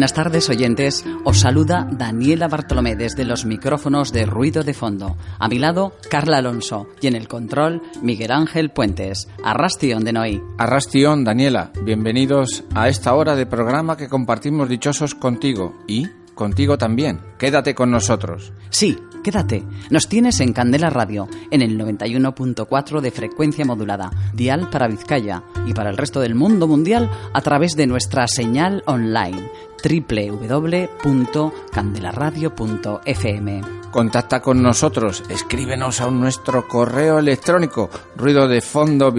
Buenas tardes, oyentes. Os saluda Daniela Bartolomé desde los micrófonos de Ruido de Fondo. A mi lado, Carla Alonso. Y en el control, Miguel Ángel Puentes. Arrastion de Noí. Arrastion, Daniela. Bienvenidos a esta hora de programa que compartimos dichosos contigo. Y contigo también. Quédate con nosotros. Sí, quédate. Nos tienes en Candela Radio, en el 91.4 de frecuencia modulada, dial para Vizcaya y para el resto del mundo mundial a través de nuestra señal online www.candelaradio.fm. Contacta con nosotros, escríbenos a nuestro correo electrónico ruido de fondo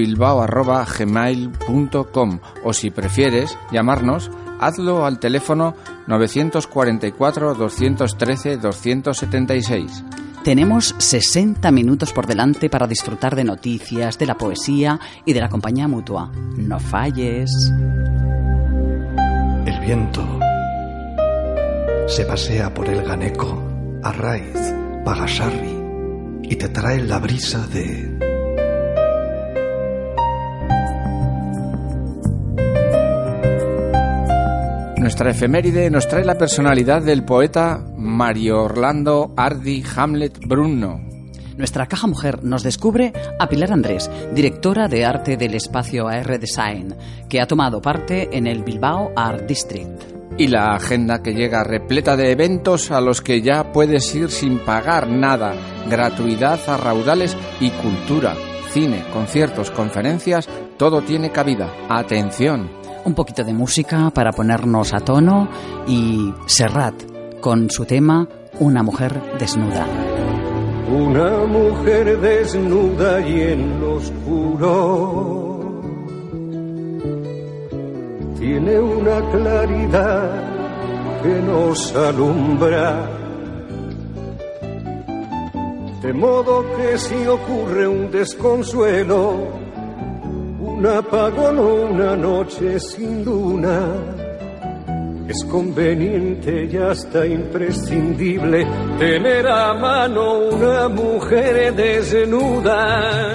gmail.com o si prefieres llamarnos, hazlo al teléfono 944 213 276. Tenemos 60 minutos por delante para disfrutar de noticias, de la poesía y de la compañía mutua. No falles. El viento se pasea por el Ganeco, Arraiz, Pagasarri y te trae la brisa de... Nuestra efeméride nos trae la personalidad del poeta Mario Orlando Ardi Hamlet Bruno. Nuestra caja mujer nos descubre a Pilar Andrés, directora de arte del espacio AR Design, que ha tomado parte en el Bilbao Art District y la agenda que llega repleta de eventos a los que ya puedes ir sin pagar nada, gratuidad a raudales y cultura, cine, conciertos, conferencias, todo tiene cabida. Atención. Un poquito de música para ponernos a tono y Serrat con su tema Una mujer desnuda. Una mujer desnuda y en lo oscuro tiene una claridad que nos alumbra. De modo que si ocurre un desconsuelo, un apagón una noche sin luna, es conveniente y hasta imprescindible tener a mano una mujer desnuda.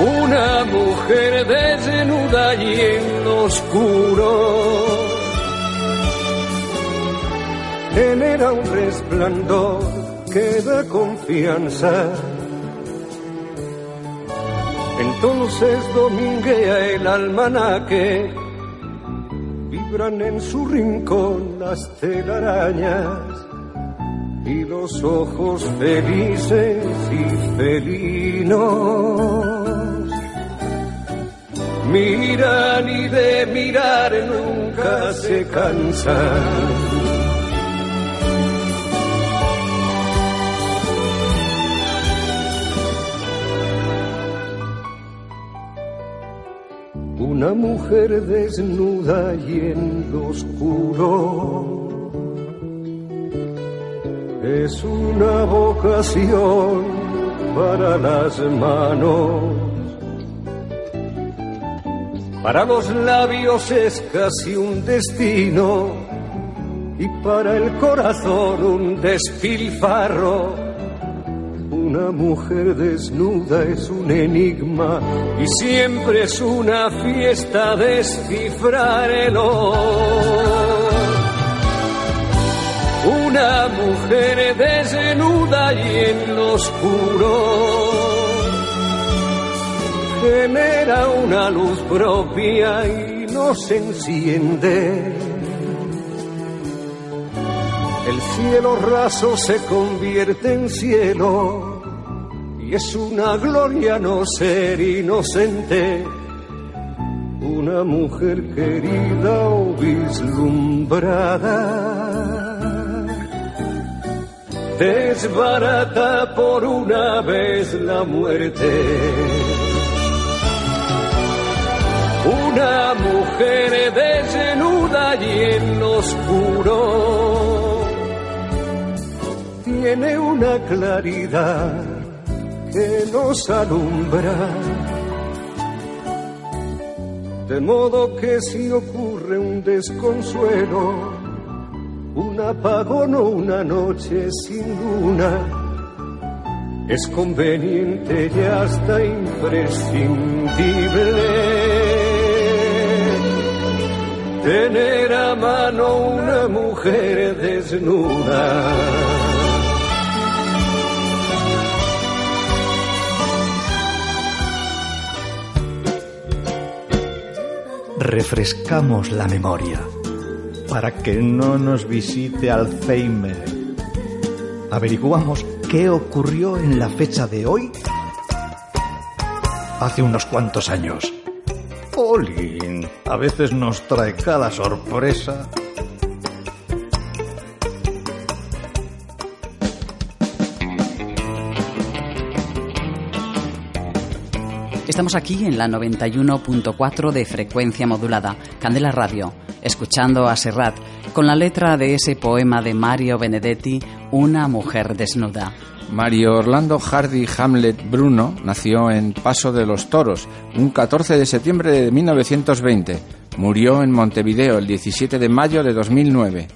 Una mujer desnuda y en lo oscuro. Genera un resplandor que da confianza. Entonces dominguea el almanaque, vibran en su rincón las telarañas y los ojos felices y felinos miran y de mirar nunca se cansan. Una mujer desnuda y en lo oscuro es una vocación para las manos para los labios es casi un destino y para el corazón un despilfarro. Una mujer desnuda es un enigma y siempre es una fiesta descifrarlo. Una mujer desnuda y en lo oscuro genera una luz propia y nos enciende. El cielo raso se convierte en cielo y es una gloria no ser inocente, una mujer querida o vislumbrada. Desbarata por una vez la muerte. Una mujer desnuda y en lo oscuro tiene una claridad que nos alumbra. De modo que si ocurre un desconsuelo, un apagón o una noche sin luna, es conveniente y hasta imprescindible tener a mano una mujer desnuda. Refrescamos la memoria para que no nos visite Alzheimer. Averiguamos qué ocurrió en la fecha de hoy hace unos cuantos años. Olin, a veces nos trae cada sorpresa. Estamos aquí en la 91.4 de frecuencia modulada, Candela Radio, escuchando a Serrat con la letra de ese poema de Mario Benedetti, Una mujer desnuda. Mario Orlando Hardy Hamlet Bruno nació en Paso de los Toros un 14 de septiembre de 1920. Murió en Montevideo el 17 de mayo de 2009.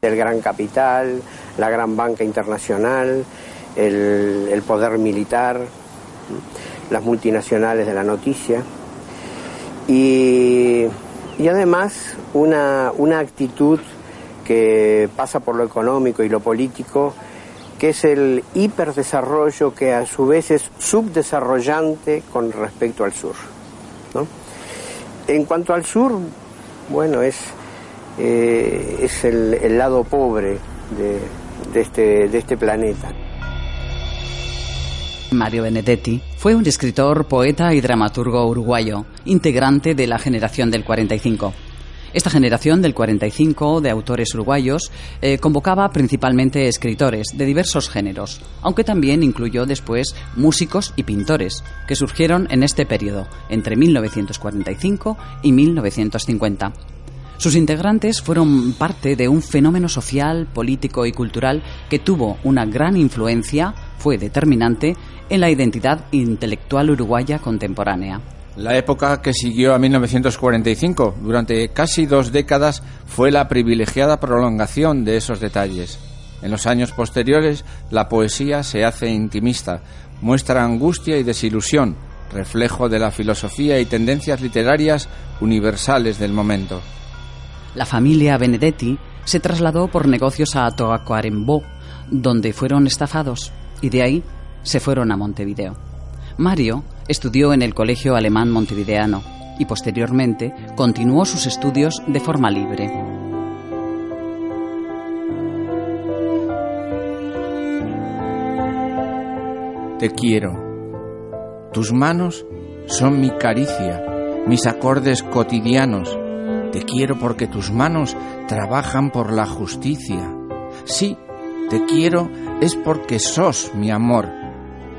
El gran capital, la gran banca internacional, el, el poder militar, las multinacionales de la noticia y, y además una, una actitud que pasa por lo económico y lo político que es el hiperdesarrollo que a su vez es subdesarrollante con respecto al sur. ¿no? En cuanto al sur, bueno, es, eh, es el, el, lado pobre de, de, este, de este planeta. Mario Benedetti fue un escritor, poeta y dramaturgo uruguayo, integrante de la generación del 45. Esta generación del 45 de autores uruguayos eh, convocaba principalmente escritores de diversos géneros, aunque también incluyó después músicos y pintores que surgieron en este periodo, entre 1945 y 1950. Sus integrantes fueron parte de un fenómeno social, político y cultural que tuvo una gran influencia, fue determinante, en la identidad intelectual uruguaya contemporánea. La época que siguió a 1945, durante casi dos décadas, fue la privilegiada prolongación de esos detalles. En los años posteriores, la poesía se hace intimista, muestra angustia y desilusión, reflejo de la filosofía y tendencias literarias universales del momento. La familia Benedetti se trasladó por negocios a Toacuarembó, donde fueron estafados, y de ahí se fueron a Montevideo. Mario estudió en el Colegio Alemán Montevideano y posteriormente continuó sus estudios de forma libre. Te quiero. Tus manos son mi caricia, mis acordes cotidianos. Te quiero porque tus manos trabajan por la justicia. Sí, te quiero es porque sos mi amor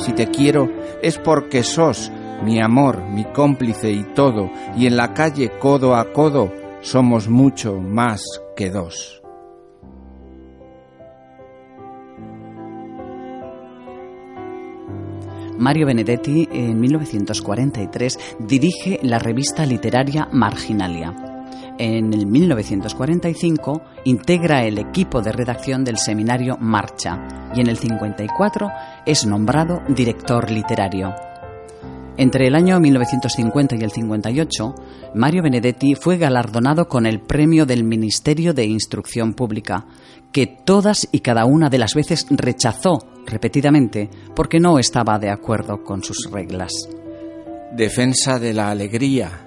si te quiero, es porque sos mi amor, mi cómplice y todo, y en la calle codo a codo somos mucho más que dos. Mario Benedetti en 1943 dirige la revista literaria Marginalia. En el 1945 integra el equipo de redacción del seminario Marcha y en el 54 es nombrado director literario. Entre el año 1950 y el 58, Mario Benedetti fue galardonado con el premio del Ministerio de Instrucción Pública, que todas y cada una de las veces rechazó repetidamente porque no estaba de acuerdo con sus reglas. Defensa de la alegría.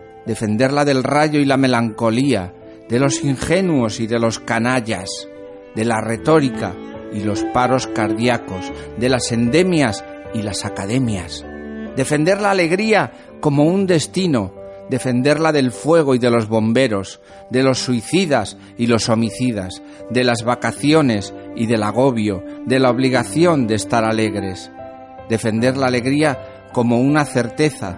defenderla del rayo y la melancolía, de los ingenuos y de los canallas, de la retórica y los paros cardíacos, de las endemias y las academias. Defender la alegría como un destino, defenderla del fuego y de los bomberos, de los suicidas y los homicidas, de las vacaciones y del agobio, de la obligación de estar alegres. Defender la alegría como una certeza,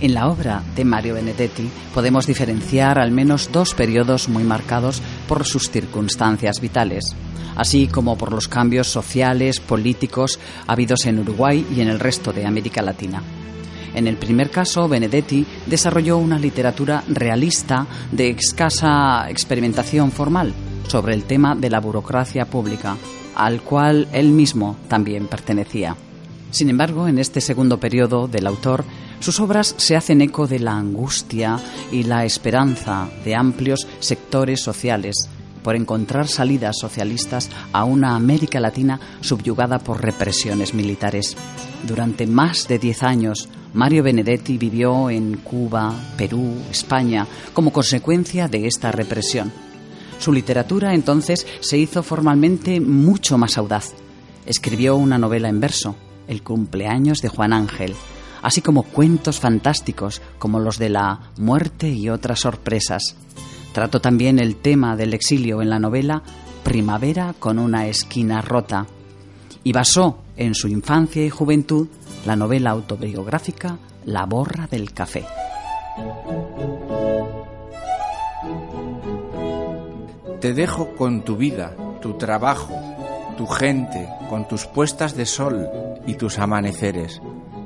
En la obra de Mario Benedetti podemos diferenciar al menos dos periodos muy marcados por sus circunstancias vitales, así como por los cambios sociales, políticos habidos en Uruguay y en el resto de América Latina. En el primer caso, Benedetti desarrolló una literatura realista de escasa experimentación formal sobre el tema de la burocracia pública, al cual él mismo también pertenecía. Sin embargo, en este segundo periodo del autor, sus obras se hacen eco de la angustia y la esperanza de amplios sectores sociales por encontrar salidas socialistas a una América Latina subyugada por represiones militares. Durante más de diez años, Mario Benedetti vivió en Cuba, Perú, España, como consecuencia de esta represión. Su literatura entonces se hizo formalmente mucho más audaz. Escribió una novela en verso, El cumpleaños de Juan Ángel, así como cuentos fantásticos como los de la muerte y otras sorpresas. Trató también el tema del exilio en la novela Primavera con una esquina rota y basó en su infancia y juventud la novela autobiográfica La borra del café. Te dejo con tu vida, tu trabajo, tu gente, con tus puestas de sol y tus amaneceres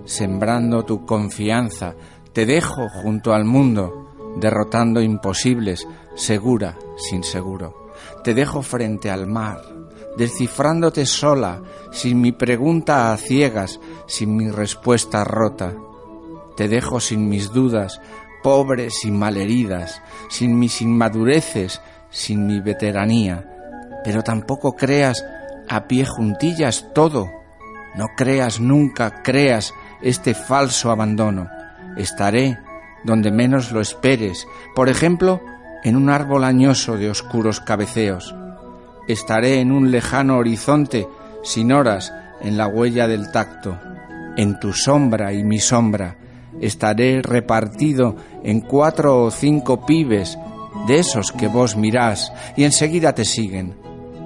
sembrando tu confianza, te dejo junto al mundo, derrotando imposibles, segura, sin seguro. Te dejo frente al mar, descifrándote sola, sin mi pregunta a ciegas, sin mi respuesta rota. Te dejo sin mis dudas, pobres y malheridas, sin mis inmadureces, sin mi veteranía. Pero tampoco creas a pie juntillas todo. No creas nunca, creas este falso abandono. Estaré donde menos lo esperes, por ejemplo, en un árbol añoso de oscuros cabeceos. Estaré en un lejano horizonte, sin horas, en la huella del tacto. En tu sombra y mi sombra, estaré repartido en cuatro o cinco pibes, de esos que vos mirás y enseguida te siguen.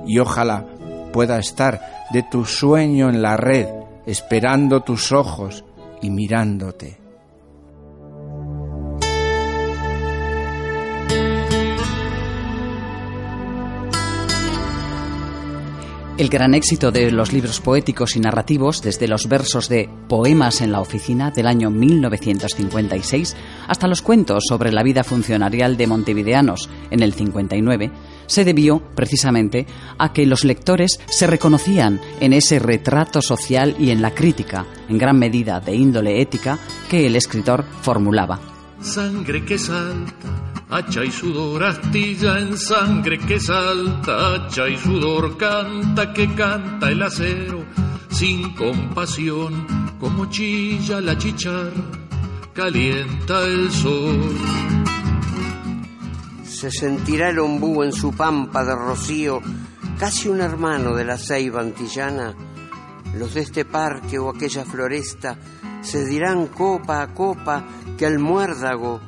Y ojalá pueda estar de tu sueño en la red, esperando tus ojos y mirándote. El gran éxito de los libros poéticos y narrativos, desde los versos de Poemas en la oficina del año 1956 hasta los cuentos sobre la vida funcionarial de montevideanos en el 59, se debió precisamente a que los lectores se reconocían en ese retrato social y en la crítica, en gran medida de índole ética, que el escritor formulaba. Sangre que salta hacha y sudor, astilla en sangre que salta, hacha y sudor, canta que canta el acero, sin compasión, como chilla la chichar, calienta el sol. Se sentirá el ombú en su pampa de rocío, casi un hermano de la ceiba antillana. Los de este parque o aquella floresta se dirán copa a copa que el muérdago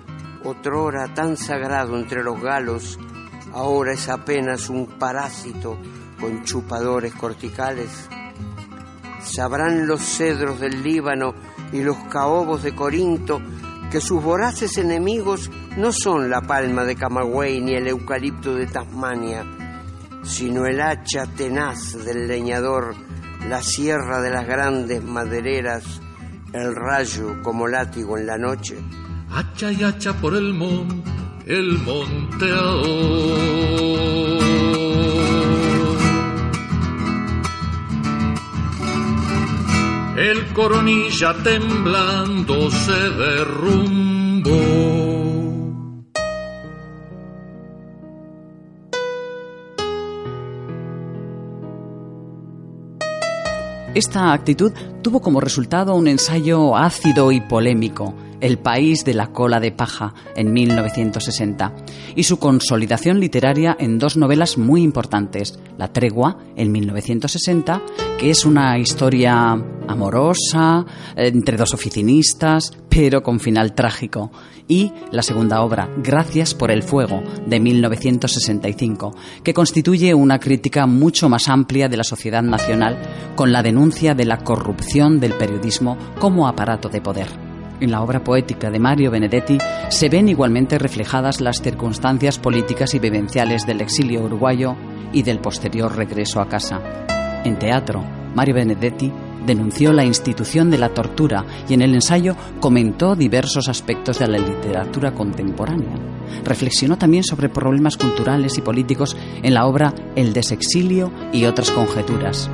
otrora tan sagrado entre los galos, ahora es apenas un parásito con chupadores corticales. Sabrán los cedros del Líbano y los caobos de Corinto que sus voraces enemigos no son la palma de Camagüey ni el eucalipto de Tasmania, sino el hacha tenaz del leñador, la sierra de las grandes madereras, el rayo como látigo en la noche hacha y hacha por el monte, el. El coronilla temblando se derrumbó. Esta actitud tuvo como resultado un ensayo ácido y polémico, el país de la cola de paja en 1960 y su consolidación literaria en dos novelas muy importantes, La tregua en 1960, que es una historia amorosa entre dos oficinistas, pero con final trágico, y la segunda obra, Gracias por el fuego, de 1965, que constituye una crítica mucho más amplia de la sociedad nacional con la denuncia de la corrupción del periodismo como aparato de poder. En la obra poética de Mario Benedetti se ven igualmente reflejadas las circunstancias políticas y vivenciales del exilio uruguayo y del posterior regreso a casa. En teatro, Mario Benedetti denunció la institución de la tortura y en el ensayo comentó diversos aspectos de la literatura contemporánea. Reflexionó también sobre problemas culturales y políticos en la obra El desexilio y otras conjeturas,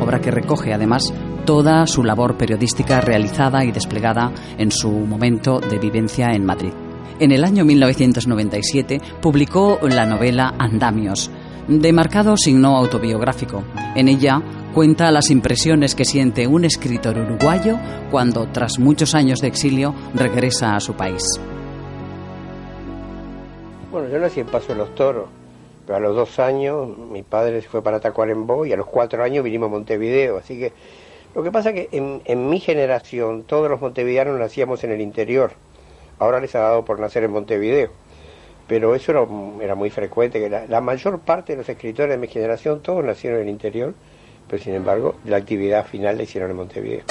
obra que recoge además toda su labor periodística realizada y desplegada en su momento de vivencia en Madrid. En el año 1997 publicó la novela Andamios, de marcado signo autobiográfico. En ella cuenta las impresiones que siente un escritor uruguayo cuando, tras muchos años de exilio, regresa a su país. Bueno, yo nací en Paso de los Toros, pero a los dos años mi padre se fue para Tacuarembó y a los cuatro años vinimos a Montevideo, así que lo que pasa es que en, en mi generación todos los montevideanos nacíamos en el interior. Ahora les ha dado por nacer en Montevideo. Pero eso era, muy frecuente, que la, la, mayor parte de los escritores de mi generación, todos nacieron en el interior, pero sin embargo la actividad final la hicieron en Montevideo.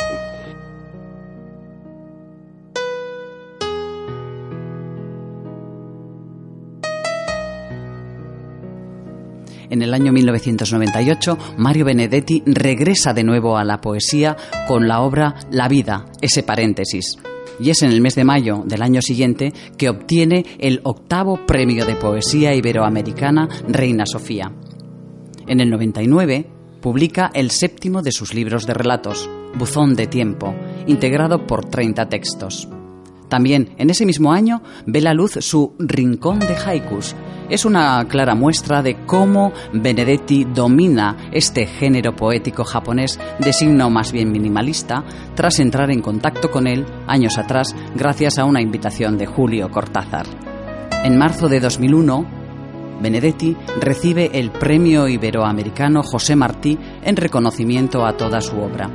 En el año 1998, Mario Benedetti regresa de nuevo a la poesía con la obra La vida, ese paréntesis. Y es en el mes de mayo del año siguiente que obtiene el octavo premio de poesía iberoamericana Reina Sofía. En el 99 publica el séptimo de sus libros de relatos, Buzón de Tiempo, integrado por 30 textos. También en ese mismo año ve la luz su Rincón de Haikus. Es una clara muestra de cómo Benedetti domina este género poético japonés de signo más bien minimalista tras entrar en contacto con él años atrás gracias a una invitación de Julio Cortázar. En marzo de 2001, Benedetti recibe el Premio Iberoamericano José Martí en reconocimiento a toda su obra.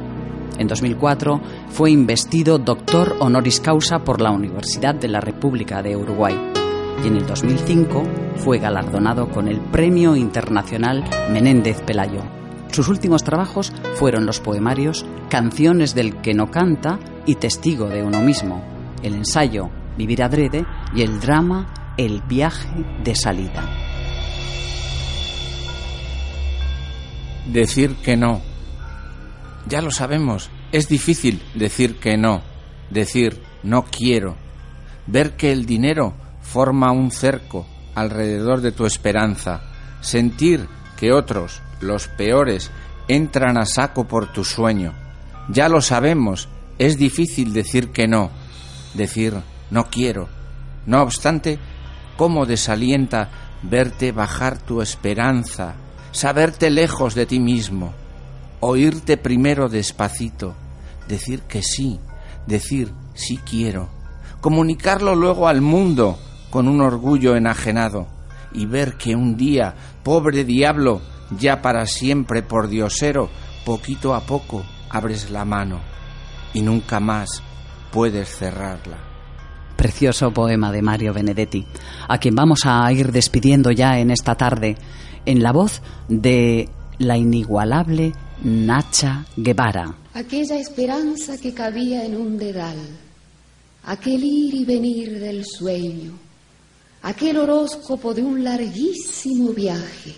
En 2004 fue investido doctor honoris causa por la Universidad de la República de Uruguay y en el 2005 fue galardonado con el Premio Internacional Menéndez Pelayo. Sus últimos trabajos fueron los poemarios Canciones del que no canta y Testigo de uno mismo, el ensayo Vivir adrede y el drama El viaje de salida. decir que no. Ya lo sabemos, es difícil decir que no, decir no quiero, ver que el dinero forma un cerco alrededor de tu esperanza, sentir que otros, los peores, entran a saco por tu sueño. Ya lo sabemos, es difícil decir que no, decir no quiero. No obstante, ¿cómo desalienta verte bajar tu esperanza, saberte lejos de ti mismo, oírte primero despacito, decir que sí, decir sí quiero, comunicarlo luego al mundo con un orgullo enajenado y ver que un día, pobre diablo, ya para siempre por diosero, poquito a poco abres la mano y nunca más puedes cerrarla. Precioso poema de Mario Benedetti, a quien vamos a ir despidiendo ya en esta tarde, en la voz de la inigualable Nacha Guevara. Aquella esperanza que cabía en un dedal, aquel ir y venir del sueño, aquel horóscopo de un larguísimo viaje,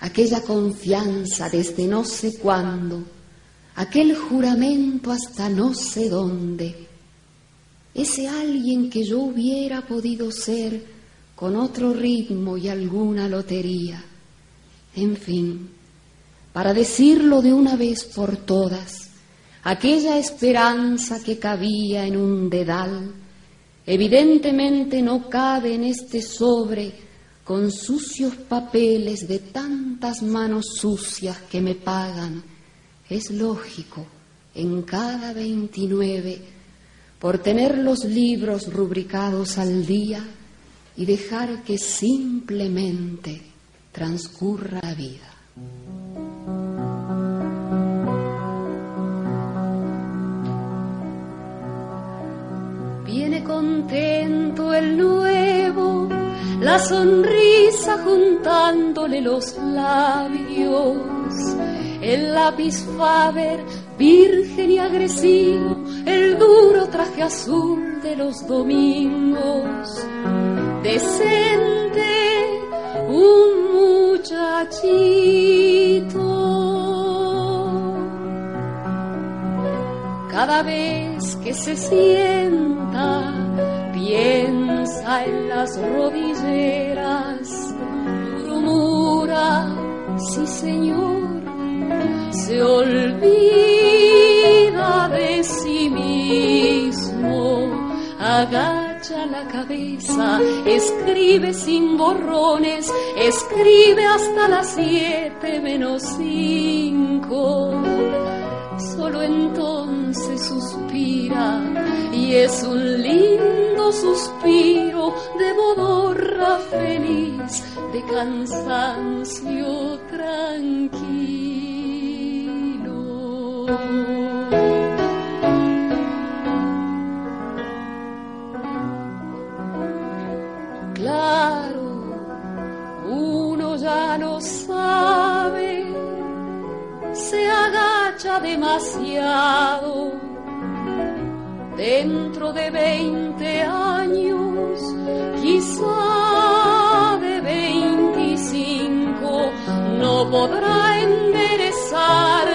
aquella confianza desde no sé cuándo, aquel juramento hasta no sé dónde, ese alguien que yo hubiera podido ser con otro ritmo y alguna lotería. En fin, para decirlo de una vez por todas, aquella esperanza que cabía en un dedal, evidentemente no cabe en este sobre con sucios papeles de tantas manos sucias que me pagan. Es lógico, en cada veintinueve, por tener los libros rubricados al día y dejar que simplemente transcurra la vida. Contento el nuevo, la sonrisa juntándole los labios, el lápiz Faber virgen y agresivo, el duro traje azul de los domingos, decente, un muchachito. Cada vez que se sienta, piensa en las rodilleras, murmura, sí señor, se olvida de sí mismo, agacha la cabeza, escribe sin borrones, escribe hasta las siete menos cinco. Solo entonces suspira y es un lindo suspiro de modorra feliz, de cansancio tranquilo. Claro, uno ya no sabe, se agacha demasiado. Dentro de veinte años, quizá de veinticinco, no podrá enderezarse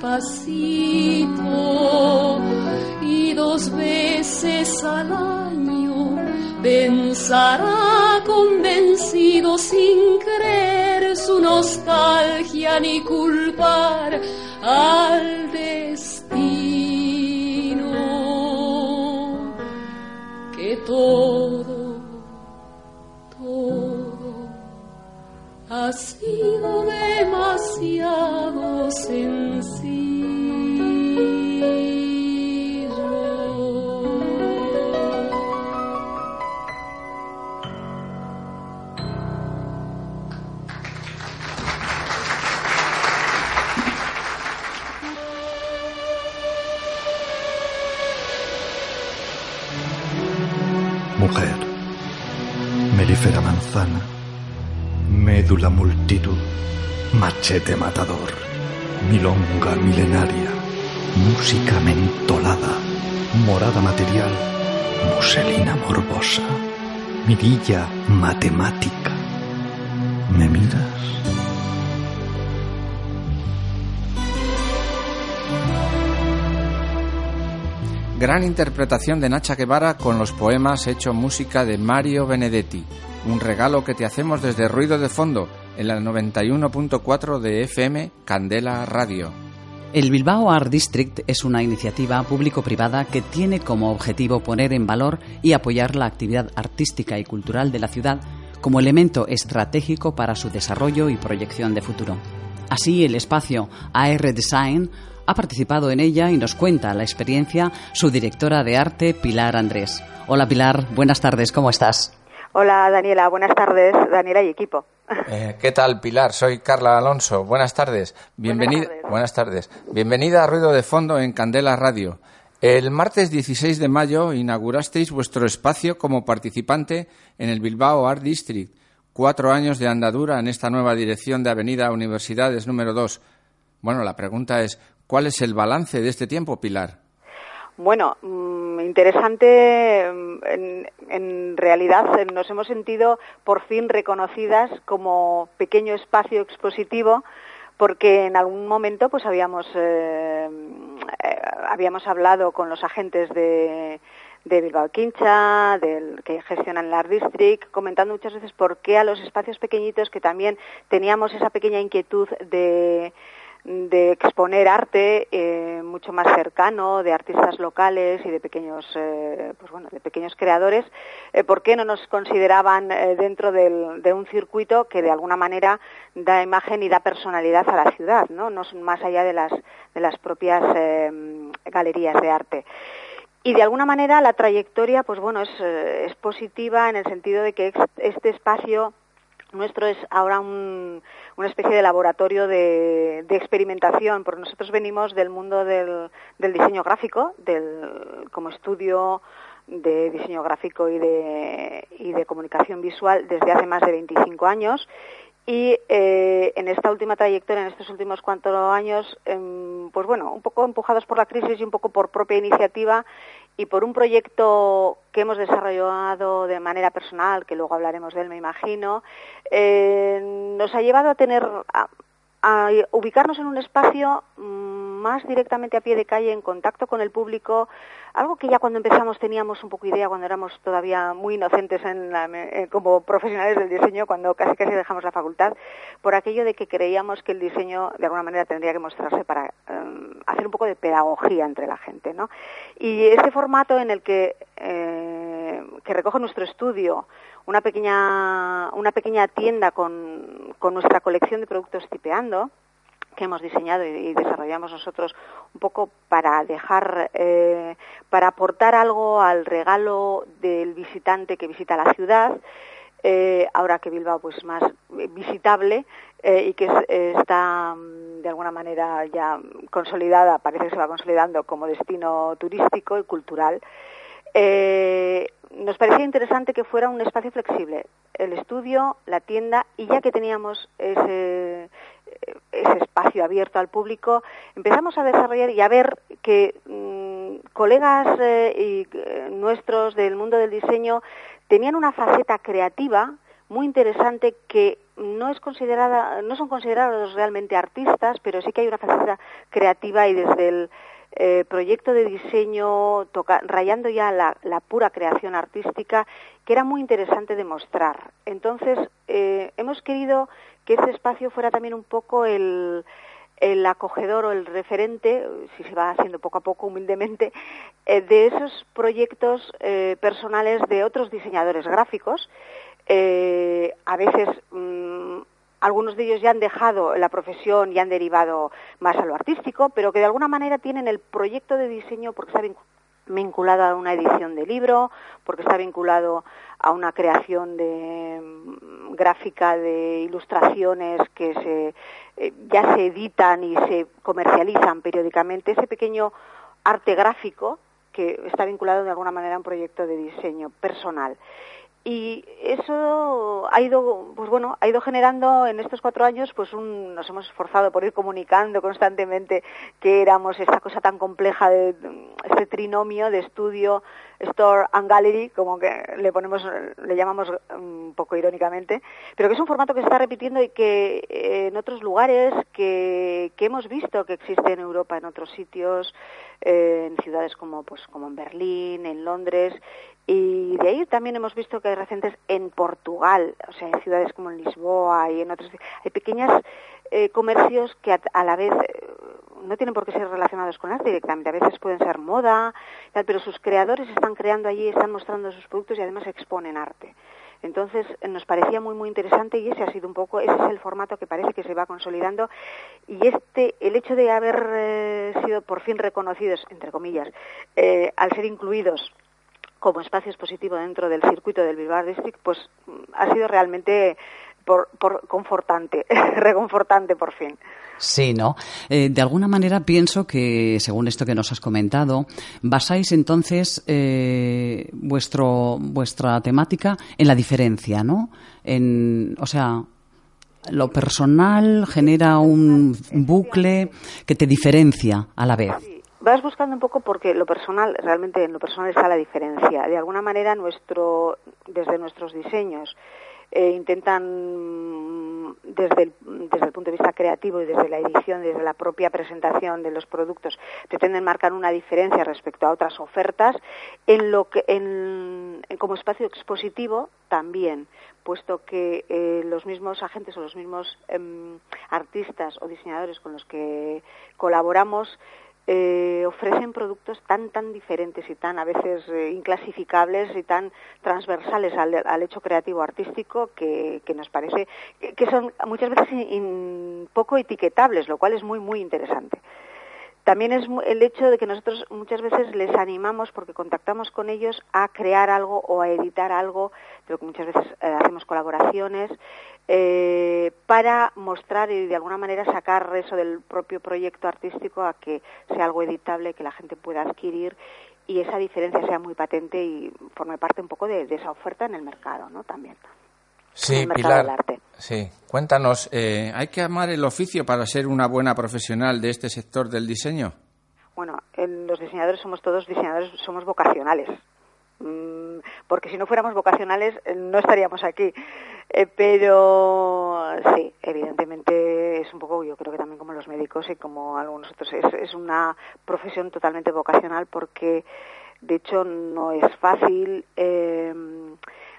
despacito y dos veces al año pensará convencido sin creer su nostalgia ni culpar al destino. Que todo, machete matador, milonga milenaria, música mentolada, morada material, muselina morbosa, mirilla matemática. ¿Me miras? Gran interpretación de Nacha Guevara con los poemas hecho música de Mario Benedetti. Un regalo que te hacemos desde Ruido de Fondo en la 91.4 de FM Candela Radio. El Bilbao Art District es una iniciativa público-privada que tiene como objetivo poner en valor y apoyar la actividad artística y cultural de la ciudad como elemento estratégico para su desarrollo y proyección de futuro. Así, el espacio AR Design ha participado en ella y nos cuenta la experiencia su directora de arte, Pilar Andrés. Hola Pilar, buenas tardes, ¿cómo estás? Hola Daniela, buenas tardes, Daniela y equipo. Eh, ¿Qué tal, Pilar? Soy Carla Alonso. Buenas tardes. Bienvenida. Buenas tardes. Bienvenida a Ruido de Fondo en Candela Radio. El martes 16 de mayo inaugurasteis vuestro espacio como participante en el Bilbao Art District. Cuatro años de andadura en esta nueva dirección de Avenida Universidades número 2. Bueno, la pregunta es, ¿Cuál es el balance de este tiempo, Pilar? Bueno, mm, interesante. Mm, en, realidad eh, nos hemos sentido por fin reconocidas como pequeño espacio expositivo porque en algún momento pues habíamos eh, eh, habíamos hablado con los agentes de, Bilbao Quincha, del que gestionan Art District, comentando muchas veces por qué a los espacios pequeñitos que también teníamos esa pequeña inquietud de de exponer arte eh, mucho más cercano de artistas locales y de pequeños eh, pues bueno de pequeños creadores eh, por qué no nos consideraban dentro de un circuito que de alguna manera da imagen y da personalidad a la ciudad no no más allá de las de las propias galerías de arte y de alguna manera la trayectoria pues bueno es positiva en el sentido de que este espacio nuestro es ahora una especie de laboratorio de, experimentación, porque nosotros venimos del mundo del, diseño gráfico, del, como estudio de diseño gráfico y de, y de comunicación visual desde hace más de 25 años y eh, en esta última trayectoria, en estos últimos cuatro años, em, pues bueno, un poco empujados por la crisis y un poco por propia iniciativa y por un proyecto que hemos desarrollado de manera personal, que luego hablaremos de él, me imagino, eh, nos ha llevado a tener a ubicarnos en un espacio mm, más directamente a pie de calle, en contacto con el público, algo que ya cuando empezamos teníamos un poco idea, cuando éramos todavía muy inocentes en como profesionales del diseño, cuando casi casi dejamos la facultad, por aquello de que creíamos que el diseño de alguna manera tendría que mostrarse para em, hacer un poco de pedagogía entre la gente. ¿no? Y ese formato en el que, eh, que recoge nuestro estudio, una pequeña, una pequeña tienda con, con nuestra colección de productos tipeando, que hemos diseñado y, desarrollamos nosotros un poco para dejar, eh, para aportar algo al regalo del visitante que visita la ciudad. Eh, ahora que Bilbao pues es más visitable eh, y que está mm, de alguna manera ya consolidada, parece que se va consolidando como destino turístico y cultural. nos parecía interesante que fuera un espacio flexible, el estudio, la tienda, y ya que teníamos ese, ese espacio abierto al público, empezamos a desarrollar y a ver que mm, colegas eh, y, eh, nuestros del mundo del diseño tenían una faceta creativa muy interesante que no es considerada, no son considerados realmente artistas, pero sí que hay una faceta creativa y desde el eh, proyecto de diseño, rayando ya la, pura creación artística, que era muy interesante de mostrar. Entonces, hemos querido que ese espacio fuera también un poco el, acogedor o el referente, si se va haciendo poco a poco humildemente, eh, de esos proyectos eh, personales de otros diseñadores gráficos. Eh, a veces mm, algunos de ellos ya han dejado la profesión y han derivado más a lo artístico, pero que de alguna manera tienen el proyecto de diseño porque está vinculado a una edición de libro, porque está vinculado a una creación de mm, gráfica de ilustraciones que eh, ya se editan y se comercializan periódicamente. Ese pequeño arte gráfico que está vinculado de alguna manera a un proyecto de diseño personal y eso ha ido pues bueno ha ido generando en estos cuatro años pues un, nos hemos esforzado por ir comunicando constantemente que éramos esta cosa tan compleja de este trinomio de estudio store and gallery como que le ponemos le llamamos un poco irónicamente pero que es un formato que se está repitiendo y que eh, en otros lugares que, que hemos visto que existe en Europa en otros sitios eh, en ciudades como pues como en Berlín en Londres y de ahí también hemos visto que hay recientes en Portugal, o sea, en ciudades como en Lisboa y en otras. Hay pequeños eh, comercios que a, la vez eh, no tienen por qué ser relacionados con arte directamente, a veces pueden ser moda, pero sus creadores están creando allí, están mostrando sus productos y además exponen arte. Entonces nos parecía muy muy interesante y ese ha sido un poco, ese es el formato que parece que se va consolidando y este, el hecho de haber eh, sido por fin reconocidos, entre comillas, al ser incluidos como espacio expositivo dentro del circuito del Bilbao District, pues ha sido realmente por, confortante, reconfortante por fin. Sí, ¿no? Eh, de alguna manera pienso que, según esto que nos has comentado, basáis entonces eh, vuestro, vuestra temática en la diferencia, ¿no? En, o sea, lo personal genera un bucle que te diferencia a la vez vas buscando un poco porque lo personal, realmente en lo personal está la diferencia. De alguna manera, desde nuestros diseños, eh, intentan desde el, desde el punto de vista creativo y desde la edición, desde la propia presentación de los productos, pretenden marcar una diferencia respecto a otras ofertas como espacio expositivo también, puesto que eh, los mismos agentes o los mismos em, artistas o diseñadores con los que colaboramos eh, ofrecen productos tan tan diferentes y tan a veces eh, inclasificables y tan transversales al, hecho creativo artístico que, nos parece que, son muchas veces poco etiquetables, lo cual es muy muy interesante. También es el hecho de que nosotros muchas veces les animamos, porque contactamos con ellos, a crear algo o a editar algo, de lo que muchas veces eh, hacemos colaboraciones, eh, para mostrar y de alguna manera sacar eso del propio proyecto artístico a que sea algo editable, que la gente pueda adquirir y esa diferencia sea muy patente y forme parte un poco de, esa oferta en el mercado, ¿no? También. Sí, Pilar. Sí, cuéntanos, eh, ¿hay que amar el oficio para ser una buena profesional de este sector del diseño? Bueno, los diseñadores somos todos diseñadores, somos vocacionales. Mm, porque si no fuéramos vocacionales eh, no estaríamos aquí. Eh, pero sí, evidentemente es un poco, yo creo que también como los médicos y como algunos otros, es, es una profesión totalmente vocacional porque de hecho no es fácil, eh,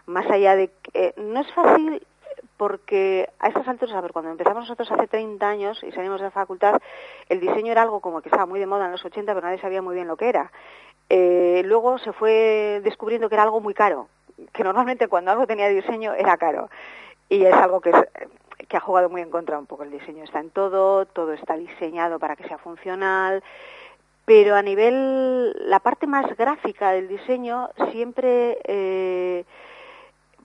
más allá de que no es fácil porque a estas alturas, a ver, cuando empezamos nosotros hace 30 años y salimos de la facultad, el diseño era algo como que estaba muy de moda en los 80, pero nadie sabía muy bien lo que era. Eh, luego se fue descubriendo que era algo muy caro, que normalmente cuando algo tenía diseño era caro. Y es algo que, que ha jugado muy en contra un poco. El diseño está en todo, todo está diseñado para que sea funcional, pero a nivel, la parte más gráfica del diseño siempre... Eh,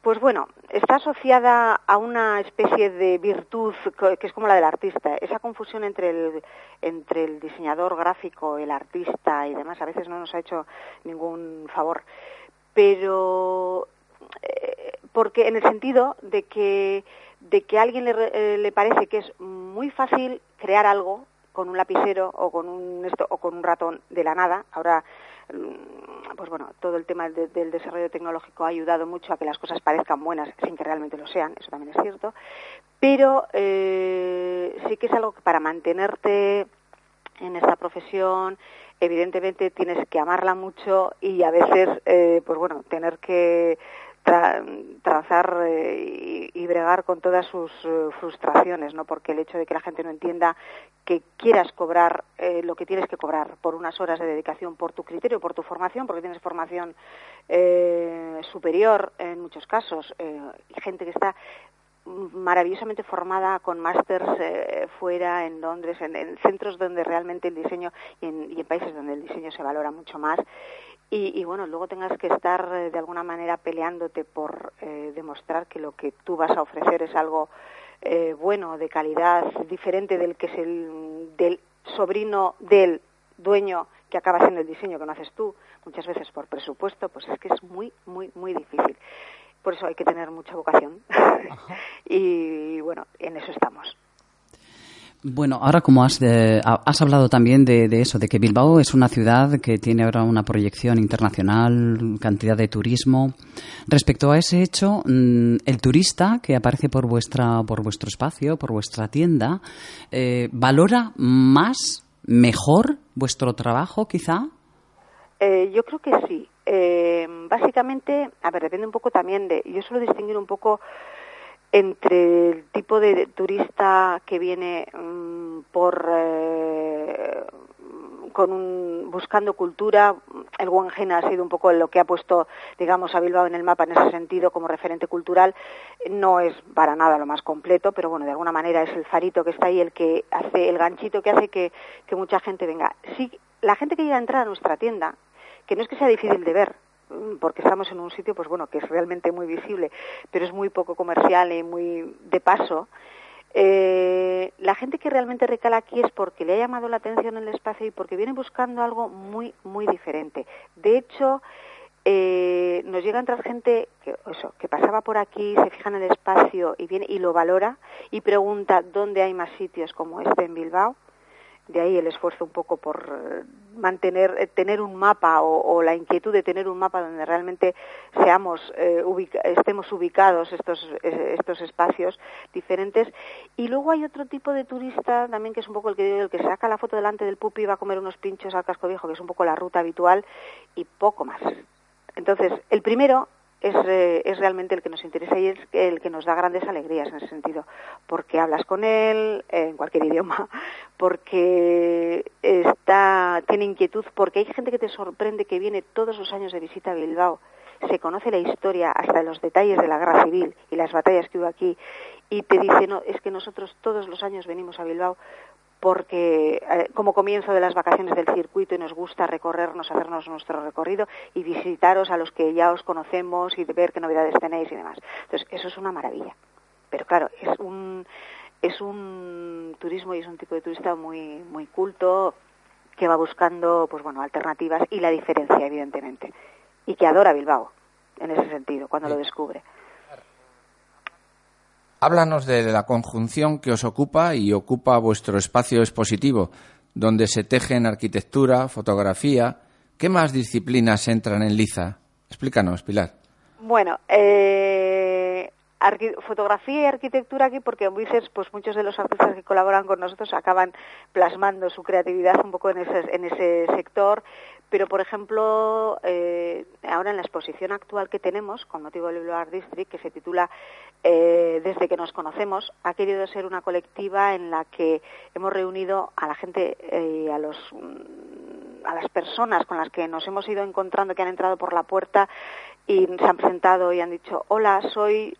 pues bueno, está asociada a una especie de virtud que es como la del artista. Esa confusión entre el, entre el diseñador gráfico, el artista y demás, a veces no nos ha hecho ningún favor. Pero, eh, porque en el sentido de que, de que a alguien le, eh, le parece que es muy fácil crear algo con un lapicero o con un, esto, o con un ratón de la nada. Ahora Mm, pues bueno, todo el tema del desarrollo tecnológico ha ayudado mucho a que las cosas parezcan buenas sin que realmente lo sean, eso también es cierto, pero eh, sí que es algo que para mantenerte en esta profesión, evidentemente tienes que amarla mucho y a veces, eh, pues bueno, tener que trazar eh, y, bregar con todas sus eh, frustraciones, ¿no? Porque el hecho de que la gente no entienda que quieras cobrar eh, lo que tienes que cobrar por unas horas de dedicación, por tu criterio, por tu formación, porque tienes formación superior en muchos casos, gente que está maravillosamente formada con másters fuera en Londres, en, centros donde realmente el diseño y en, países donde el diseño se valora mucho más y, bueno, luego tengas que estar eh, de alguna manera peleándote por eh, demostrar que lo que tú vas a ofrecer es algo eh, bueno, de calidad, diferente del que es el del sobrino del dueño que acaba siendo el diseño que no haces tú, muchas veces por presupuesto, pues es que es muy, muy, muy difícil. Por eso hay que tener mucha vocación. y bueno, en eso estamos. Bueno, ahora como has, has hablado también de, eso, de que Bilbao es una ciudad que tiene ahora una proyección internacional, cantidad de turismo. Respecto a ese hecho, mm, el turista que aparece por vuestra, por vuestro espacio, por vuestra tienda, eh, valora más, mejor vuestro trabajo, quizá. Eh, yo creo que sí. Eh, básicamente, a ver, depende un poco también de. Yo suelo distinguir un poco entre el tipo de turista que viene mm, por eh, con un, buscando cultura, el Guggenheim ha sido un poco lo que ha puesto, digamos, a Bilbao en el mapa en ese sentido como referente cultural. No es para nada lo más completo, pero bueno, de alguna manera es el farito que está ahí el que hace, el ganchito que hace que, que mucha gente venga. Sí, la gente que llega a entrar a nuestra tienda, que no es que sea difícil de ver, porque estamos en un sitio, pues bueno, que es realmente muy visible, pero es muy poco comercial y muy de paso. Eh, la gente que realmente recala aquí es porque le ha llamado la atención el espacio y porque viene buscando algo muy, muy diferente. De hecho, eh, nos llega a entrar gente que, que pasaba por aquí, se fija en el espacio y viene y lo valora y pregunta dónde hay más sitios como este en Bilbao de ahí el esfuerzo un poco por eh, mantener eh, tener un mapa o, la inquietud de tener un mapa donde realmente seamos eh, estemos ubicados estos estos espacios diferentes. Y luego hay otro tipo de turista también que es un poco el que el que saca la foto delante del pupi y va a comer unos pinchos al casco viejo que es un poco la ruta habitual y poco más. Entonces el primero es, eh, es, realmente el que nos interesa y es el que nos da grandes alegrías en ese sentido, porque hablas con él en cualquier idioma, porque está, tiene inquietud, porque hay gente que te sorprende que viene todos los años de visita a Bilbao, se conoce la historia hasta los detalles de la guerra civil y las batallas que hubo aquí y te dice, no, es que nosotros todos los años venimos a Bilbao porque eh, como comienzo de las vacaciones del circuito y nos gusta recorrernos, hacernos nuestro recorrido y visitaros a los que ya os conocemos y ver qué novedades tenéis y demás. Entonces, eso es una maravilla. Pero claro, es un es un turismo y es un tipo de turista muy muy culto que va buscando pues bueno, alternativas y la diferencia evidentemente y que adora Bilbao en ese sentido cuando lo descubre. Háblanos de la conjunción que os ocupa y ocupa vuestro espacio expositivo, donde se tejen arquitectura, fotografía. ¿Qué más disciplinas entran en Liza? Explícanos, Pilar. Bueno, eh, fotografía y arquitectura aquí, porque como dices, pues muchos de los artistas que colaboran con nosotros acaban plasmando su creatividad un poco en ese, sector pero, por ejemplo, eh, ahora en la exposición actual que tenemos, con motivo del Bilbao Art District, que se titula eh, Desde que nos conocemos, ha querido ser una colectiva en la que hemos reunido a la gente eh, a los a las personas con las que nos hemos ido encontrando que han entrado por la puerta y se han presentado y han dicho hola soy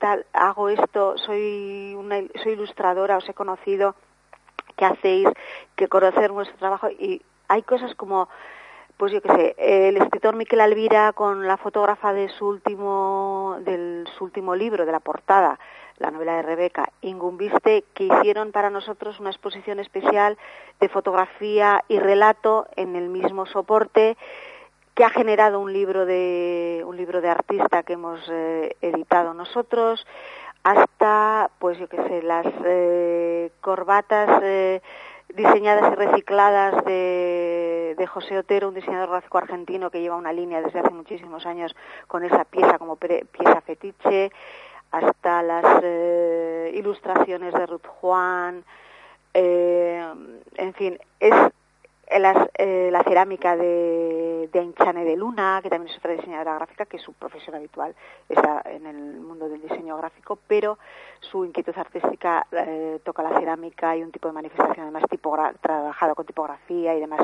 tal hago esto soy una soy ilustradora os he conocido qué hacéis que conocer nuestro trabajo y hay cosas como pues yo qué sé, el escritor Miquel Alvira con la fotógrafa de su último, del su último libro, de la portada, la novela de Rebeca, Ingumbiste, que hicieron para nosotros una exposición especial de fotografía y relato en el mismo soporte que ha generado un libro de un libro de artista que hemos eh, editado nosotros hasta pues yo qué sé las eh, corbatas eh, diseñadas y recicladas de, José Otero, un diseñador gráfico argentino que lleva una línea desde hace muchísimos años con esa pieza como pieza fetiche, hasta las eh, ilustraciones de Ruth Juan, eh, en fin, es eh, la cerámica de, de de Luna, que también es otra diseñadora gráfica, que su profesión habitual está en el mundo del diseño gráfico, pero su inquietud artística eh, toca la cerámica y un tipo de manifestación además trabajado con tipografía y demás.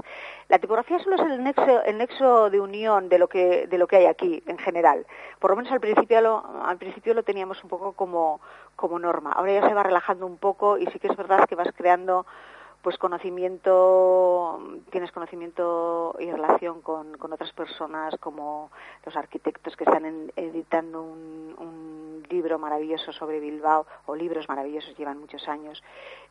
La tipografía solo es el nexo, el nexo de unión de lo que de lo que hay aquí en general. Por lo menos al principio lo, al principio lo teníamos un poco como, como norma. Ahora ya se va relajando un poco y sí que es verdad que vas creando pues conocimiento, tienes conocimiento y relación con, con otras personas como los arquitectos que están editando un, un, libro maravilloso sobre Bilbao, o libros maravillosos, llevan muchos años,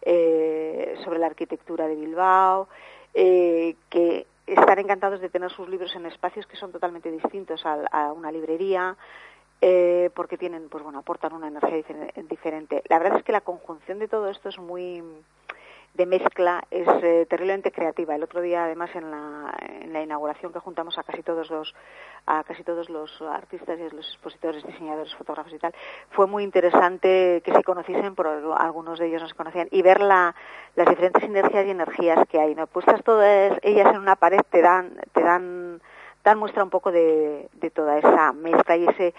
eh, sobre la arquitectura de Bilbao, eh, que están encantados de tener sus libros en espacios que son totalmente distintos a, una librería, eh, porque tienen, pues bueno, aportan una energía diferente. La verdad es que la conjunción de todo esto es muy de mezcla es eh, terriblemente creativa. El otro día, además, en la, en la inauguración que juntamos a casi todos los a casi todos los artistas y los expositores, diseñadores, fotógrafos y tal, fue muy interesante que se conociesen, por algunos de ellos no se conocían, y ver la, las diferentes sinergias y energías que hay. ¿no? Puestas todas ellas en una pared te dan, te dan, dan muestra un poco de, de toda esa mezcla y ese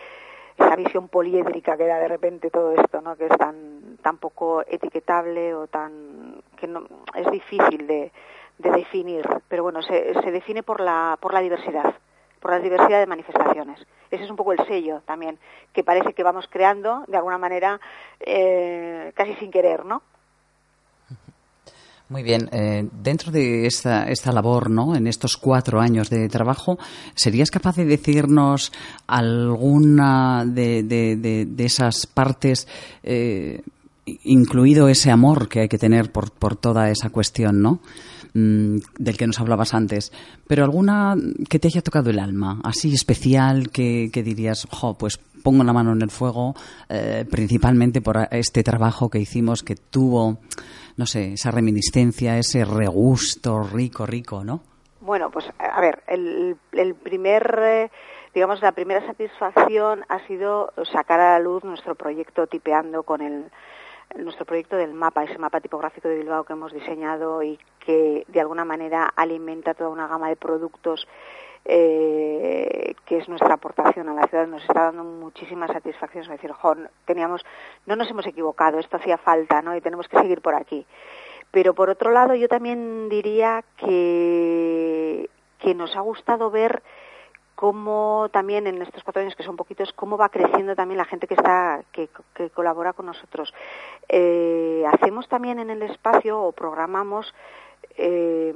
esa visión poliédrica que da de repente todo esto, ¿no? Que es tan, tan poco etiquetable o tan que no es difícil de, de definir, pero bueno, se, se define por la por la diversidad, por la diversidad de manifestaciones. Ese es un poco el sello también que parece que vamos creando de alguna manera eh, casi sin querer, ¿no? Muy bien, eh, dentro de esta, esta labor, ¿no? En estos cuatro años de trabajo, ¿serías capaz de decirnos alguna de, de, esas partes, eh, incluido ese amor que hay que tener por, por toda esa cuestión, ¿no? Mm, del que nos hablabas antes, pero alguna que te haya tocado el alma, así especial que, que dirías, jo, pues pongo la mano en el fuego, eh, principalmente por este trabajo que hicimos que tuvo no sé, esa reminiscencia, ese regusto rico, rico, ¿no? Bueno, pues a ver, el, primer, eh, digamos, la primera satisfacción ha sido sacar a la luz nuestro proyecto tipeando con el, nuestro proyecto del mapa, ese mapa tipográfico de Bilbao que hemos diseñado y que de alguna manera alimenta toda una gama de productos eh, que es nuestra aportación a la ciudad, nos está dando muchísimas satisfacciones. Es decir, teníamos, no nos hemos equivocado, esto hacía falta, ¿no? Y tenemos que seguir por aquí. Pero por otro lado, yo también diría que, que nos ha gustado ver cómo también en estos cuatro años que son poquitos cómo va creciendo también la gente que está que colabora con nosotros eh, hacemos también en el espacio o programamos eh,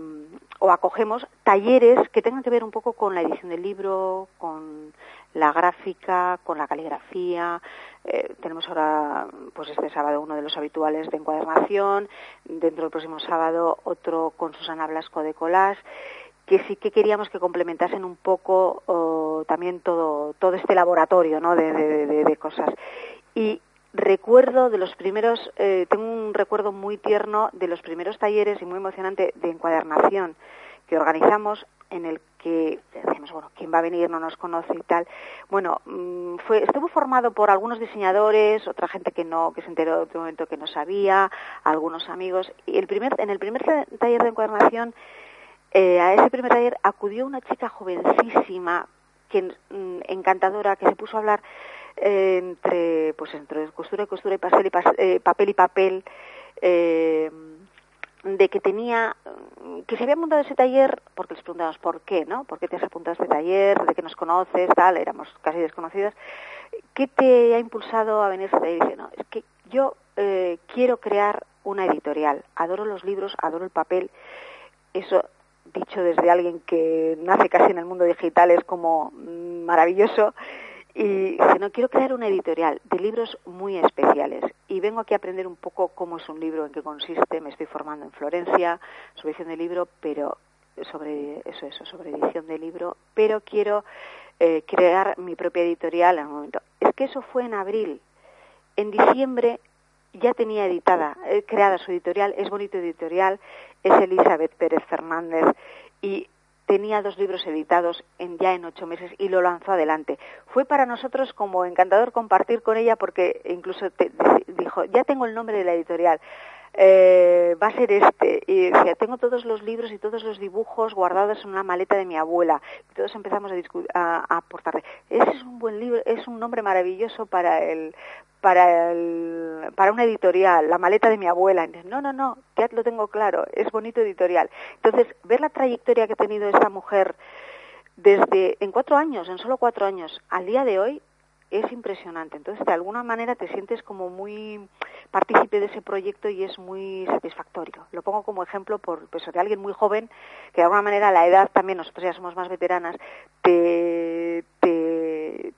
o acogemos talleres que tengan que ver un poco con la edición del libro, con la gráfica, con la caligrafía. Eh, tenemos ahora, pues este sábado, uno de los habituales de encuadernación. Dentro del próximo sábado, otro con Susana Blasco de Colás que sí que queríamos que complementasen un poco también todo, este laboratorio ¿no? de, de, de, cosas. Y recuerdo de los primeros, eh, tengo un recuerdo muy tierno de los primeros talleres y muy emocionante de encuadernación que organizamos en el que decíamos, bueno, ¿quién va a venir? No nos conoce y tal. Bueno, mm, estuvo formado por algunos diseñadores, otra gente que no, que se enteró de un momento que no sabía, algunos amigos. Y el primer, en el primer taller de encuadernación, eh, a ese primer taller acudió una chica jovencísima, que, mm, encantadora, que se puso a hablar entre pues entre costura y costura y eh, papel y papel eh, de que tenía que se había montado ese taller porque les preguntábamos por qué no por qué te has apuntado a este taller de que nos conoces tal éramos casi desconocidas. Qué te ha impulsado a venir a este taller dice no es que yo eh, quiero crear una editorial. Adoro los libros adoro el papel eso dicho desde alguien que nace casi en el mundo digital es como maravilloso y no, quiero crear una editorial de libros muy especiales. Y vengo aquí a aprender un poco cómo es un libro, en qué consiste, me estoy formando en Florencia sobre edición de libro, pero sobre eso, eso, sobre edición de libro, pero quiero eh, crear mi propia editorial en un momento. Es que eso fue en abril. En diciembre ya tenía editada, eh, creada su editorial, es bonito editorial, es Elizabeth Pérez Fernández. Y tenía dos libros editados ya en ocho meses y lo lanzó adelante. Fue para nosotros como encantador compartir con ella porque incluso dijo, ya tengo el nombre de la editorial. Eh, va a ser este. Y decía, tengo todos los libros y todos los dibujos guardados en una maleta de mi abuela. Y todos empezamos a, aportarle. Ese es un buen libro, es un nombre maravilloso para el, para, el, para una editorial, la maleta de mi abuela. no, no, no, ya lo tengo claro, es bonito editorial. Entonces, ver la trayectoria que ha tenido esta mujer desde, en cuatro años, en solo cuatro años, al día de hoy, es impresionante. Entonces, de alguna manera te sientes como muy partícipe de ese proyecto y es muy satisfactorio. Lo pongo como ejemplo por pues, de alguien muy joven, que de alguna manera la edad también, nosotros ya somos más veteranas, te, te,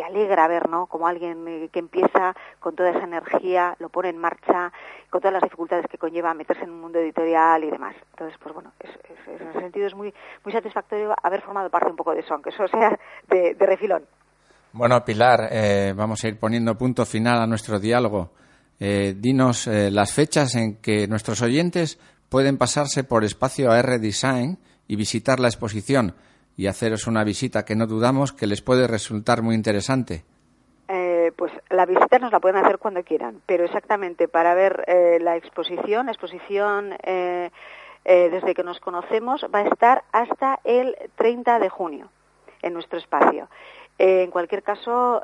te alegra ver, ¿no? Como alguien eh, que empieza con toda esa energía, lo pone en marcha, con todas las dificultades que conlleva meterse en un mundo editorial y demás. Entonces, pues bueno, en ese sentido es muy, muy satisfactorio haber formado parte un poco de eso, aunque eso sea de, refilón. Bueno, Pilar, eh, vamos a ir poniendo punto final a nuestro diálogo. Eh, dinos las fechas en que nuestros oyentes pueden pasarse por Espacio AR Design y visitar la exposición y haceros una visita que no dudamos que les puede resultar muy interesante. Eh, pues la visita nos la pueden hacer cuando quieran, pero exactamente para ver eh, la exposición, la exposición eh, desde que nos conocemos va a estar hasta el 30 de junio en nuestro espacio. en cualquier caso,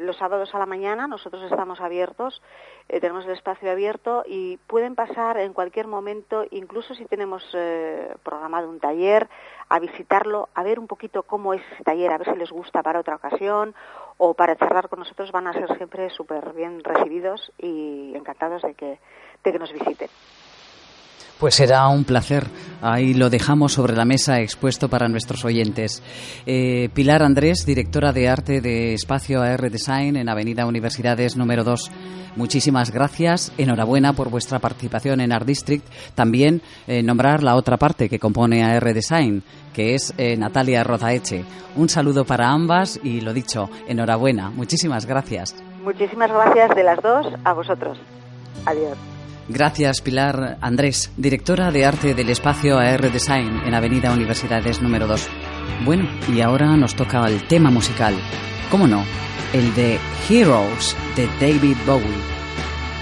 los sábados a la mañana nosotros estamos abiertos eh, tenemos el espacio abierto y pueden pasar en cualquier momento, incluso si tenemos eh, programado un taller, a visitarlo, a ver un poquito cómo es ese taller, a ver si les gusta para otra ocasión o para charlar con nosotros, van a ser siempre súper bien recibidos y encantados de que, de que nos visiten. Pues será un placer. Ahí lo dejamos sobre la mesa expuesto para nuestros oyentes. Eh, Pilar Andrés, directora de arte de Espacio AR Design en Avenida Universidades número 2. Muchísimas gracias. Enhorabuena por vuestra participación en Art District. También eh, nombrar la otra parte que compone AR Design, que es eh, Natalia Rozaeche. Un saludo para ambas y lo dicho, enhorabuena. Muchísimas gracias. Muchísimas gracias de las dos a vosotros. Adiós. Gracias, Pilar Andrés, directora de arte del espacio AR Design en Avenida Universidades número 2. Bueno, y ahora nos toca el tema musical. ¿Cómo no? El de Heroes de David Bowie.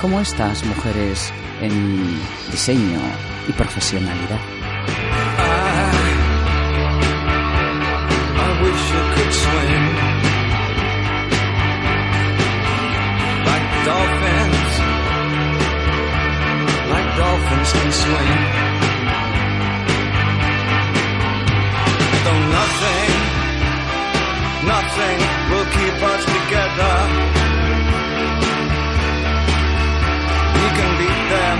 ¿Cómo estás, mujeres en diseño y profesionalidad? Dolphins can swim. Though nothing, nothing will keep us together. We can beat them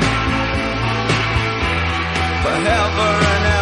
forever and ever.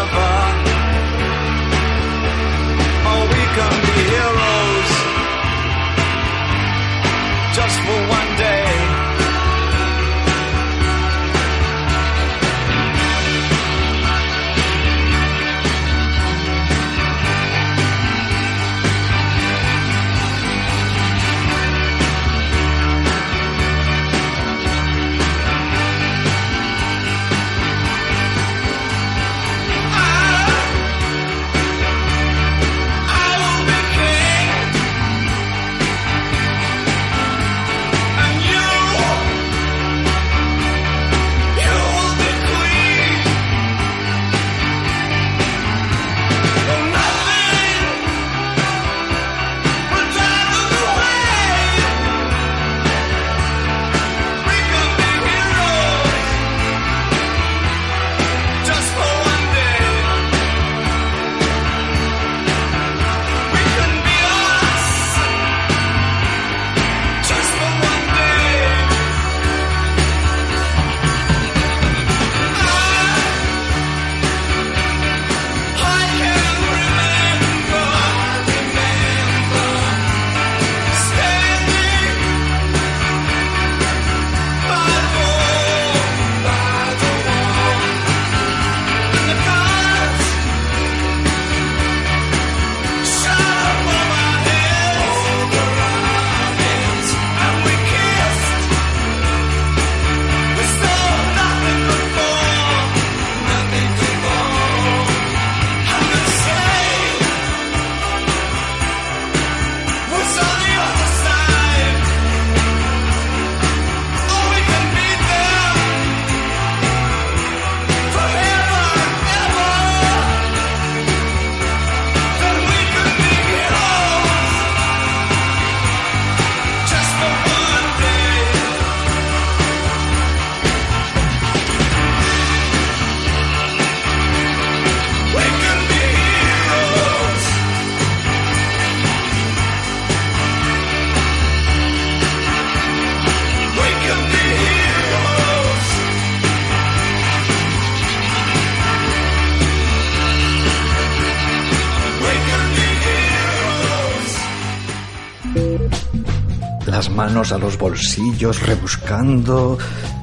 A los bolsillos rebuscando.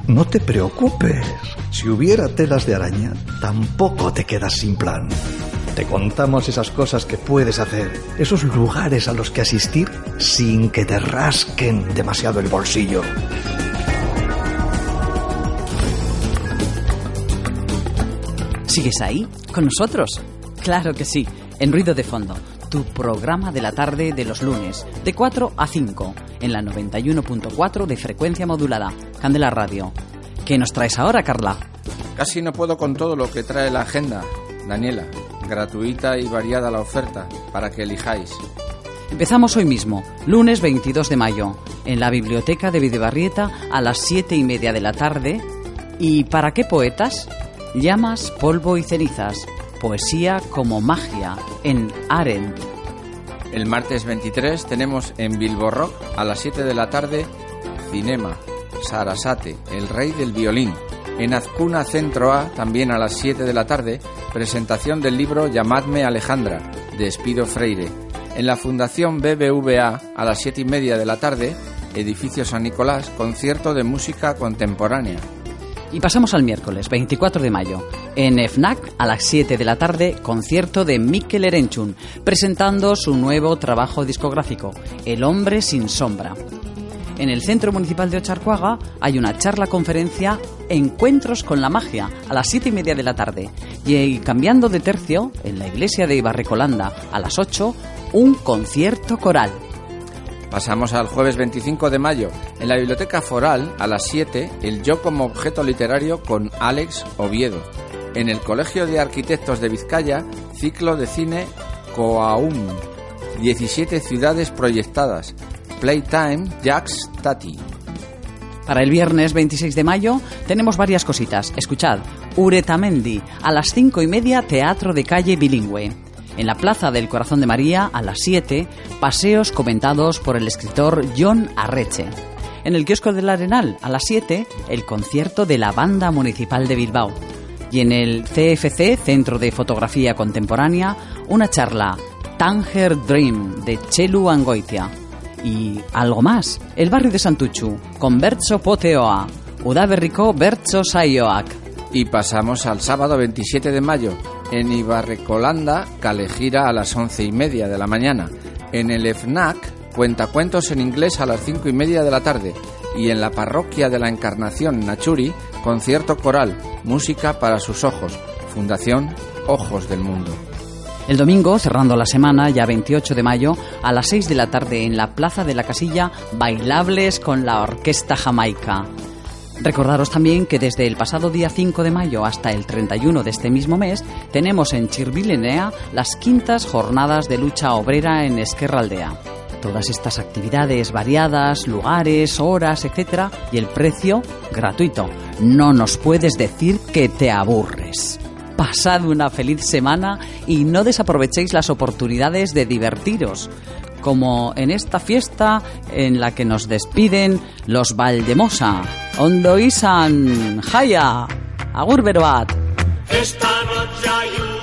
No te preocupes. Si hubiera telas de araña, tampoco te quedas sin plan. Te contamos esas cosas que puedes hacer, esos lugares a los que asistir sin que te rasquen demasiado el bolsillo. ¿Sigues ahí? ¿Con nosotros? Claro que sí, en Ruido de Fondo, tu programa de la tarde de los lunes, de 4 a 5, en la 91.4 de frecuencia modulada, Candela Radio. ¿Qué nos traes ahora, Carla? Casi no puedo con todo lo que trae la agenda, Daniela. Gratuita y variada la oferta, para que elijáis. Empezamos hoy mismo, lunes 22 de mayo, en la Biblioteca de Videbarrieta a las 7 y media de la tarde. ¿Y para qué poetas? Llamas, polvo y cenizas. Poesía como magia, en Arendt. El martes 23 tenemos en Bilbo Rock a las 7 de la tarde Cinema, Sarasate, el rey del violín. En Azcuna Centro A, también a las 7 de la tarde, presentación del libro Llamadme Alejandra, de Espido Freire. En la Fundación BBVA, a las 7 y media de la tarde, Edificio San Nicolás, concierto de música contemporánea. Y pasamos al miércoles 24 de mayo. En FNAC, a las 7 de la tarde, concierto de Mikel Erenchun, presentando su nuevo trabajo discográfico, El hombre sin sombra. En el Centro Municipal de Ocharcuaga hay una charla-conferencia Encuentros con la Magia a las 7 y media de la tarde. Y cambiando de tercio, en la iglesia de Ibarrecolanda a las 8, un concierto coral. Pasamos al jueves 25 de mayo. En la Biblioteca Foral, a las 7, el Yo como objeto literario con Alex Oviedo. En el Colegio de Arquitectos de Vizcaya, ciclo de cine Coaum. 17 ciudades proyectadas. Playtime Jax Tati. Para el viernes 26 de mayo tenemos varias cositas. Escuchad, Uretamendi, a las 5 y media, teatro de calle bilingüe. En la Plaza del Corazón de María, a las 7, paseos comentados por el escritor John Arreche. En el kiosco del Arenal, a las 7, el concierto de la Banda Municipal de Bilbao. Y en el CFC, Centro de Fotografía Contemporánea, una charla Tanger Dream de Chelu Angoitia. Y algo más, el barrio de Santuchu, con Bertso Poteoa, Udaberrico Bertso Saioak. Y pasamos al sábado 27 de mayo, en Ibarrecolanda, Calejira a las once y media de la mañana. En el FNAC, cuentacuentos en inglés a las cinco y media de la tarde. Y en la parroquia de la Encarnación Nachuri, concierto coral, música para sus ojos. Fundación Ojos del Mundo. El domingo, cerrando la semana, ya 28 de mayo, a las 6 de la tarde en la Plaza de la Casilla, bailables con la Orquesta Jamaica. Recordaros también que desde el pasado día 5 de mayo hasta el 31 de este mismo mes tenemos en Chirvilenea las quintas jornadas de lucha obrera en Esquerra Aldea. Todas estas actividades variadas, lugares, horas, etc. y el precio gratuito. No nos puedes decir que te aburres. Pasad una feliz semana y no desaprovechéis las oportunidades de divertiros como en esta fiesta en la que nos despiden los Valdemosa. Ondo Isan, Jaya, Agur Beroat. Esta noche hay una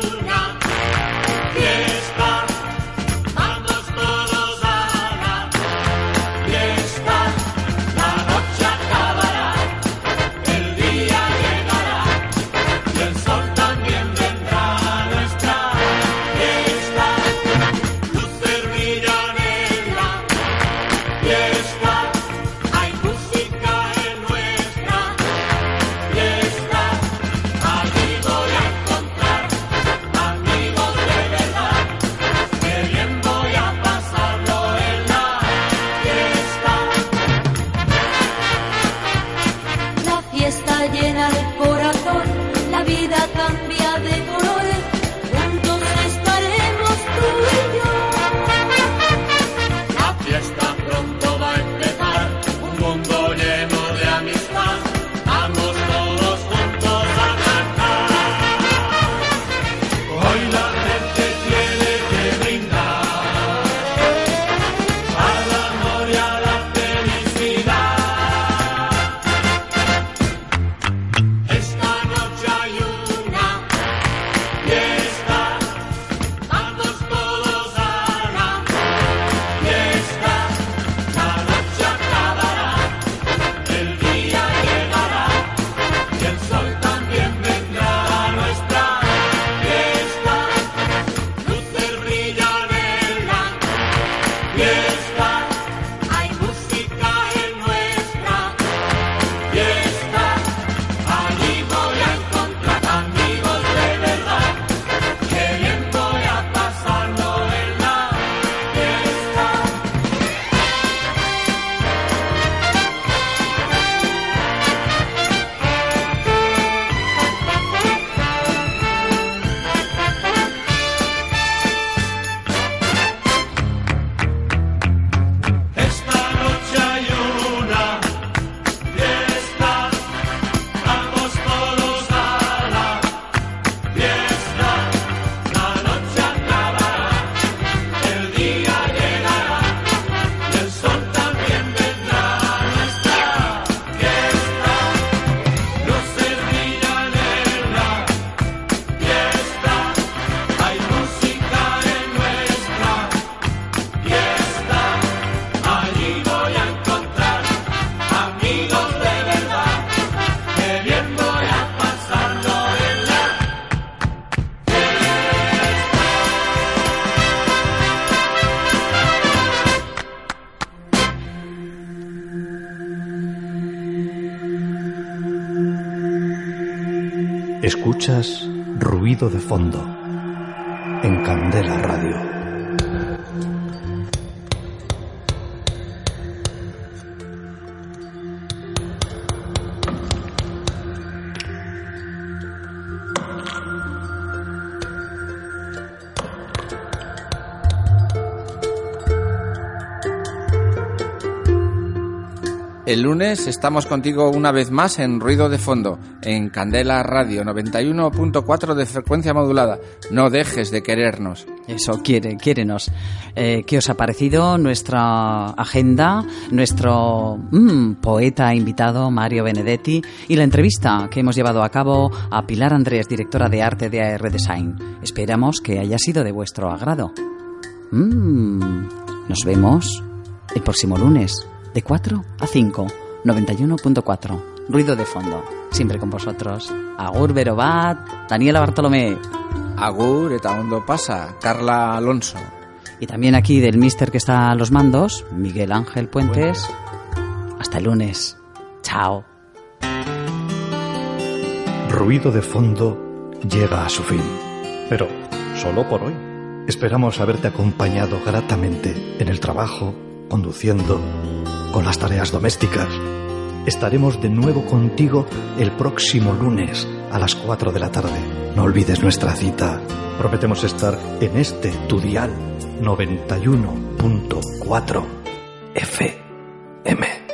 Escuchas ruido de fondo en Candela Radio. El lunes estamos contigo una vez más en Ruido de Fondo, en Candela Radio 91.4 de frecuencia modulada. No dejes de querernos. Eso, quiere, quiérenos. Eh, ¿Qué os ha parecido nuestra agenda, nuestro mm, poeta invitado Mario Benedetti y la entrevista que hemos llevado a cabo a Pilar Andrés, directora de arte de AR Design? Esperamos que haya sido de vuestro agrado. Mm, nos vemos el próximo lunes de 4 a 5, 91.4. Ruido de fondo. Siempre con vosotros. Agur Berobat, Daniela Bartolomé. Agur eta ondo pasa, Carla Alonso. Y también aquí del mister que está a los mandos, Miguel Ángel Puentes. Hasta el lunes. Chao. Ruido de fondo llega a su fin. Pero solo por hoy. Esperamos haberte acompañado gratamente en el trabajo, conduciendo, con las tareas domésticas. Estaremos de nuevo contigo el próximo lunes a las 4 de la tarde. No olvides nuestra cita. Prometemos estar en este tu dial 91.4 FM.